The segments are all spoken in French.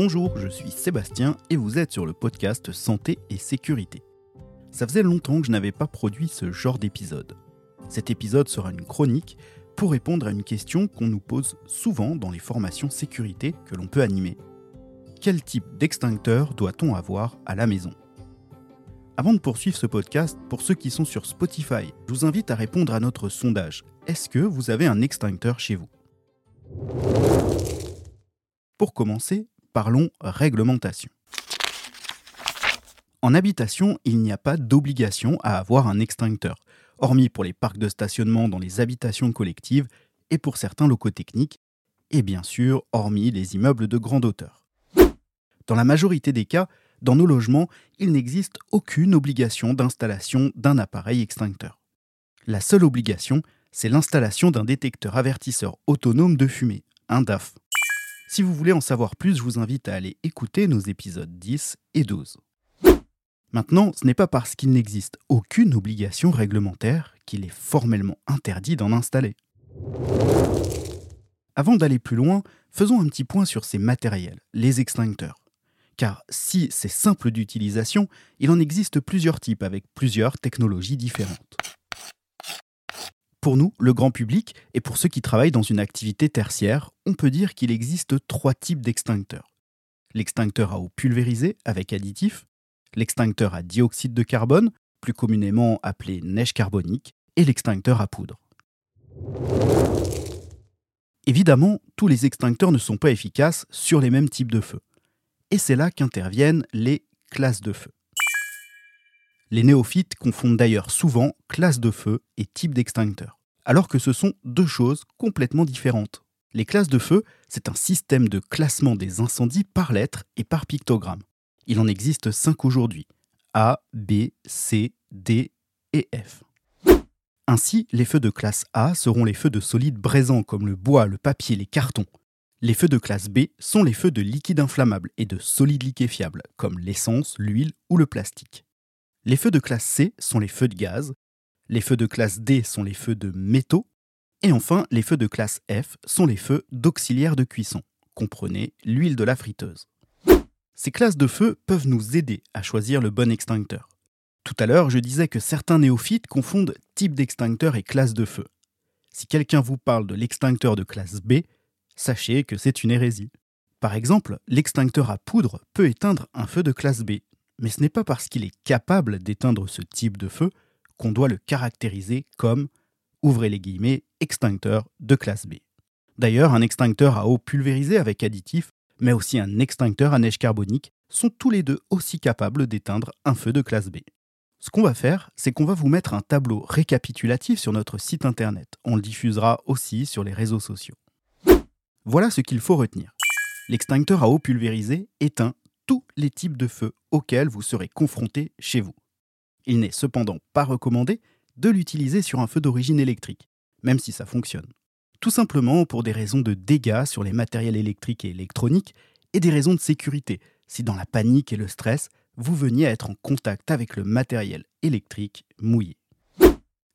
Bonjour, je suis Sébastien et vous êtes sur le podcast Santé et Sécurité. Ça faisait longtemps que je n'avais pas produit ce genre d'épisode. Cet épisode sera une chronique pour répondre à une question qu'on nous pose souvent dans les formations sécurité que l'on peut animer. Quel type d'extincteur doit-on avoir à la maison? Avant de poursuivre ce podcast, pour ceux qui sont sur Spotify, je vous invite à répondre à notre sondage. Est-ce que vous avez un extincteur chez vous? Pour commencer, parlons réglementation. En habitation, il n'y a pas d'obligation à avoir un extincteur, hormis pour les parcs de stationnement dans les habitations collectives et pour certains locaux techniques, et bien sûr, hormis les immeubles de grande hauteur. Dans la majorité des cas, dans nos logements, il n'existe aucune obligation d'installation d'un appareil extincteur. La seule obligation, c'est l'installation d'un détecteur avertisseur autonome de fumée, un DAF. Si vous voulez en savoir plus, je vous invite à aller écouter nos épisodes 10 et 12. Maintenant, ce n'est pas parce qu'il n'existe aucune obligation réglementaire qu'il est formellement interdit d'en installer. Avant d'aller plus loin, faisons un petit point sur ces matériels, les extincteurs. Car si c'est simple d'utilisation, il en existe plusieurs types avec plusieurs technologies différentes. Pour nous, le grand public, et pour ceux qui travaillent dans une activité tertiaire, on peut dire qu'il existe trois types d'extincteurs. L'extincteur à eau pulvérisée avec additif, l'extincteur à dioxyde de carbone, plus communément appelé neige carbonique, et l'extincteur à poudre. Évidemment, tous les extincteurs ne sont pas efficaces sur les mêmes types de feux. Et c'est là qu'interviennent les classes de feu. Les néophytes confondent d'ailleurs souvent classe de feu et type d'extincteur, alors que ce sont deux choses complètement différentes. Les classes de feu, c'est un système de classement des incendies par lettres et par pictogramme. Il en existe cinq aujourd'hui. A, B, C, D et F. Ainsi, les feux de classe A seront les feux de solides braisants comme le bois, le papier, les cartons. Les feux de classe B sont les feux de liquide inflammable et de solides liquéfiables comme l'essence, l'huile ou le plastique. Les feux de classe C sont les feux de gaz. Les feux de classe D sont les feux de métaux. Et enfin, les feux de classe F sont les feux d'auxiliaire de cuisson. Comprenez l'huile de la friteuse. Ces classes de feu peuvent nous aider à choisir le bon extincteur. Tout à l'heure, je disais que certains néophytes confondent type d'extincteur et classe de feu. Si quelqu'un vous parle de l'extincteur de classe B, sachez que c'est une hérésie. Par exemple, l'extincteur à poudre peut éteindre un feu de classe B, mais ce n'est pas parce qu'il est capable d'éteindre ce type de feu qu'on doit le caractériser comme, ouvrez les guillemets, extincteur de classe B. D'ailleurs, un extincteur à eau pulvérisée avec additif mais aussi un extincteur à neige carbonique, sont tous les deux aussi capables d'éteindre un feu de classe B. Ce qu'on va faire, c'est qu'on va vous mettre un tableau récapitulatif sur notre site internet. On le diffusera aussi sur les réseaux sociaux. Voilà ce qu'il faut retenir. L'extincteur à eau pulvérisée éteint tous les types de feux auxquels vous serez confronté chez vous. Il n'est cependant pas recommandé de l'utiliser sur un feu d'origine électrique, même si ça fonctionne. Tout simplement pour des raisons de dégâts sur les matériels électriques et électroniques et des raisons de sécurité, si dans la panique et le stress, vous veniez à être en contact avec le matériel électrique mouillé.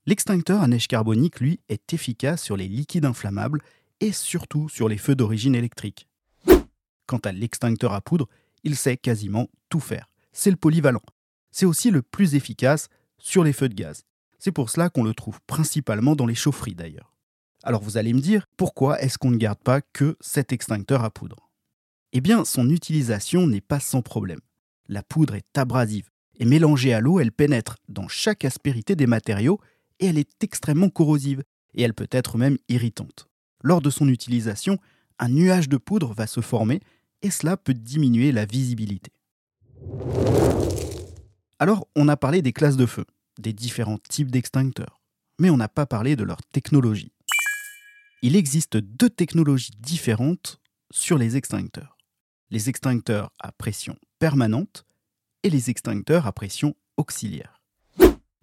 L'extincteur à neige carbonique, lui, est efficace sur les liquides inflammables et surtout sur les feux d'origine électrique. Quant à l'extincteur à poudre, il sait quasiment tout faire. C'est le polyvalent. C'est aussi le plus efficace sur les feux de gaz. C'est pour cela qu'on le trouve principalement dans les chaufferies d'ailleurs. Alors vous allez me dire, pourquoi est-ce qu'on ne garde pas que cet extincteur à poudre? Eh bien, son utilisation n'est pas sans problème. La poudre est abrasive, et mélangée à l'eau, elle pénètre dans chaque aspérité des matériaux, et elle est extrêmement corrosive, et elle peut être même irritante. Lors de son utilisation, un nuage de poudre va se former, et cela peut diminuer la visibilité. Alors, on a parlé des classes de feu, des différents types d'extincteurs, mais on n'a pas parlé de leur technologie il existe deux technologies différentes sur les extincteurs. Les extincteurs à pression permanente et les extincteurs à pression auxiliaire.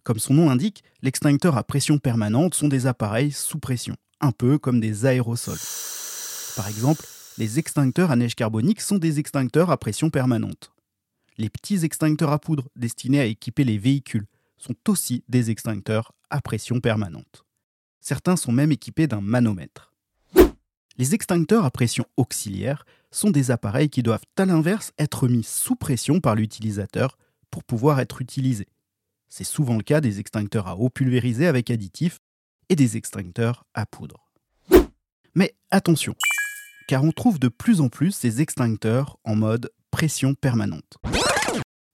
Comme son nom l'indique, l'extincteur à pression permanente sont des appareils sous pression, un peu comme des aérosols. Par exemple, les extincteurs à neige carbonique sont des extincteurs à pression permanente. Les petits extincteurs à poudre destinés à équiper les véhicules sont aussi des extincteurs à pression permanente. Certains sont même équipés d'un manomètre. Les extincteurs à pression auxiliaire sont des appareils qui doivent à l'inverse être mis sous pression par l'utilisateur pour pouvoir être utilisés. C'est souvent le cas des extincteurs à eau pulvérisés avec additifs et des extincteurs à poudre. Mais attention, car on trouve de plus en plus ces extincteurs en mode pression permanente.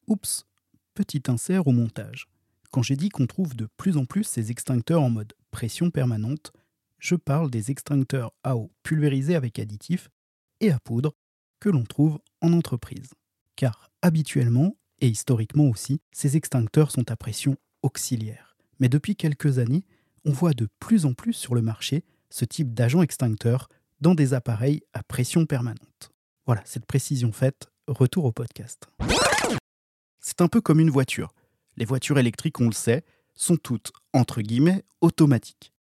Oups, petit insert au montage. Quand j'ai dit qu'on trouve de plus en plus ces extincteurs en mode pression permanente, je parle des extincteurs à eau pulvérisés avec additifs et à poudre que l'on trouve en entreprise. Car habituellement, et historiquement aussi, ces extincteurs sont à pression auxiliaire. Mais depuis quelques années, on voit de plus en plus sur le marché ce type d'agent extincteur dans des appareils à pression permanente. Voilà, cette précision faite, retour au podcast. C'est un peu comme une voiture. Les voitures électriques, on le sait, sont toutes, entre guillemets, automatiques.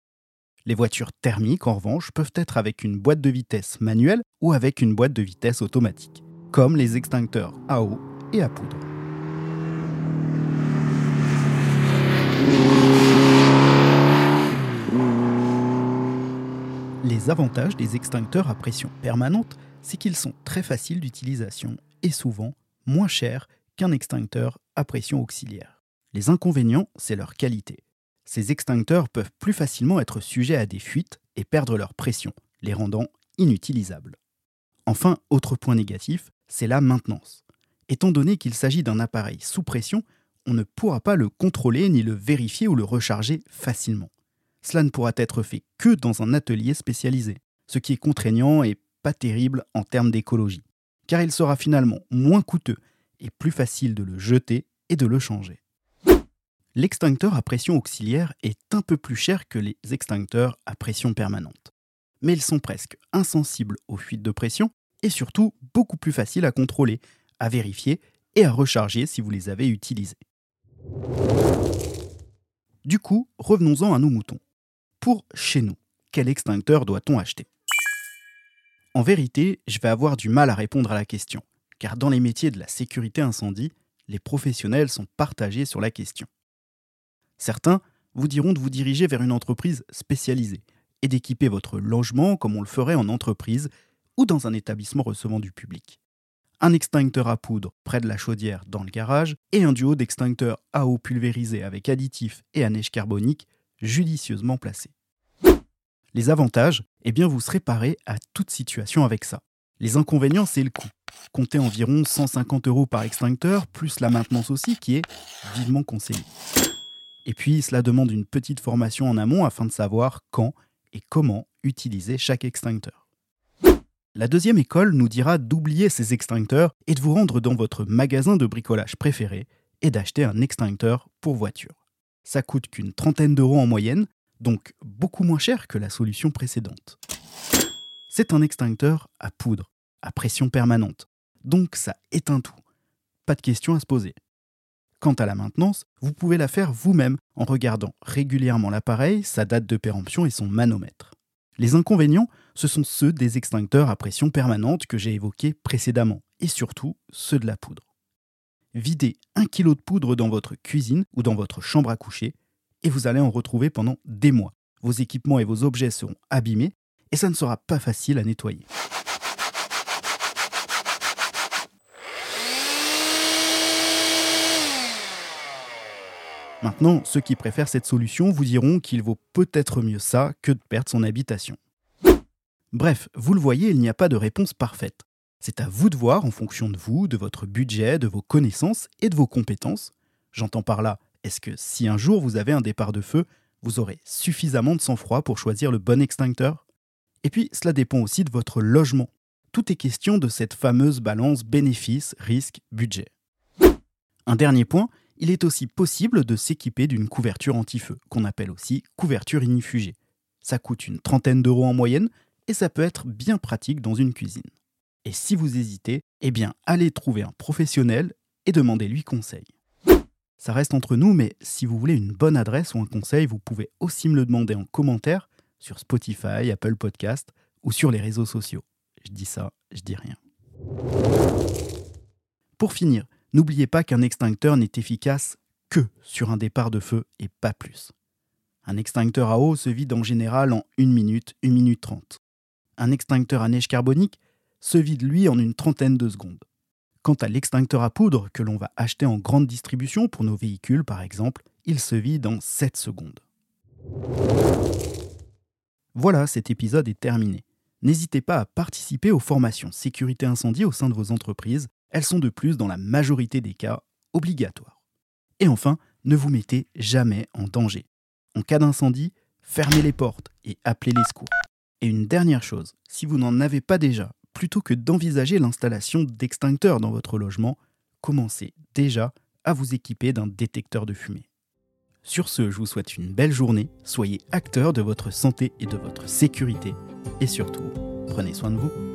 Les voitures thermiques, en revanche, peuvent être avec une boîte de vitesse manuelle ou avec une boîte de vitesse automatique, comme les extincteurs à eau et à poudre. Les avantages des extincteurs à pression permanente, c'est qu'ils sont très faciles d'utilisation souvent moins chers qu'un extincteur à pression auxiliaire. Les inconvénients, c'est leur qualité. Ces extincteurs peuvent plus facilement être sujets à des fuites et perdre leur pression, les rendant inutilisables. Enfin, autre point négatif, c'est la maintenance. Étant donné qu'il s'agit d'un appareil sous pression, on ne pourra pas le contrôler ni le vérifier ou le recharger facilement cela ne pourra être fait que dans un atelier spécialisé, ce qui est contraignant et pas terrible en termes d'écologie, car il sera finalement moins coûteux et plus facile de le jeter et de le changer. L'extincteur à pression auxiliaire est un peu plus cher que les extincteurs à pression permanente, mais ils sont presque insensibles aux fuites de pression et surtout beaucoup plus faciles à contrôler, à vérifier et à recharger si vous les avez utilisés. Du coup, revenons-en à nos moutons pour chez nous. Quel extincteur doit-on acheter? En vérité, je vais avoir du mal à répondre à la question, car dans les métiers de la sécurité incendie, les professionnels sont partagés sur la question. Certains vous diront de vous diriger vers une entreprise spécialisée et d'équiper votre logement comme on le ferait en entreprise ou dans un établissement recevant du public. Un extincteur à poudre près de la chaudière dans le garage et un duo d'extincteurs à eau pulvérisés avec additifs et à neige carbonique judicieusement placés. Les avantages, eh bien vous serez paré à toute situation avec ça. Les inconvénients, c'est le coût. Comptez environ 150 euros par extincteur, plus la maintenance aussi, qui est vivement conseillée. Et puis, cela demande une petite formation en amont afin de savoir quand et comment utiliser chaque extincteur. La deuxième école nous dira d'oublier ces extincteurs et de vous rendre dans votre magasin de bricolage préféré et d'acheter un extincteur pour voiture. Ça coûte qu'une trentaine d'euros en moyenne, donc beaucoup moins cher que la solution précédente. C'est un extincteur à poudre, à pression permanente, donc ça éteint tout. Pas de question à se poser. Quant à la maintenance, vous pouvez la faire vous-même en regardant régulièrement l'appareil, sa date de péremption et son manomètre. Les inconvénients, ce sont ceux des extincteurs à pression permanente que j'ai évoqués précédemment, et surtout ceux de la poudre. Videz un kilo de poudre dans votre cuisine ou dans votre chambre à coucher, et vous allez en retrouver pendant des mois. Vos équipements et vos objets seront abîmés et ça ne sera pas facile à nettoyer. Maintenant, ceux qui préfèrent cette solution vous diront qu'il vaut peut-être mieux ça que de perdre son habitation. Bref, vous le voyez, il n'y a pas de réponse parfaite. C'est à vous de voir en fonction de vous, de votre budget, de vos connaissances et de vos compétences. J'entends par là est-ce que si un jour vous avez un départ de feu, vous aurez suffisamment de sang-froid pour choisir le bon extincteur? Et puis, cela dépend aussi de votre logement. Tout est question de cette fameuse balance bénéfice-risque-budget. Un dernier point, il est aussi possible de s'équiper d'une couverture anti-feu, qu'on appelle aussi couverture inifugée. Ça coûte une trentaine d'euros en moyenne et ça peut être bien pratique dans une cuisine. Et si vous hésitez, eh bien allez trouver un professionnel et demandez-lui conseil. Ça reste entre nous, mais si vous voulez une bonne adresse ou un conseil, vous pouvez aussi me le demander en commentaire sur Spotify, Apple Podcast ou sur les réseaux sociaux. Je dis ça, je dis rien. Pour finir, n'oubliez pas qu'un extincteur n'est efficace que sur un départ de feu et pas plus. Un extincteur à eau se vide en général en 1 minute, 1 minute 30. Un extincteur à neige carbonique se vide lui en une trentaine de secondes. Quant à l'extincteur à poudre que l'on va acheter en grande distribution pour nos véhicules par exemple, il se vide en 7 secondes. Voilà, cet épisode est terminé. N'hésitez pas à participer aux formations sécurité incendie au sein de vos entreprises. Elles sont de plus, dans la majorité des cas, obligatoires. Et enfin, ne vous mettez jamais en danger. En cas d'incendie, fermez les portes et appelez les secours. Et une dernière chose, si vous n'en avez pas déjà, plutôt que d'envisager l'installation d'extincteurs dans votre logement, commencez déjà à vous équiper d'un détecteur de fumée. Sur ce, je vous souhaite une belle journée, soyez acteur de votre santé et de votre sécurité, et surtout, prenez soin de vous.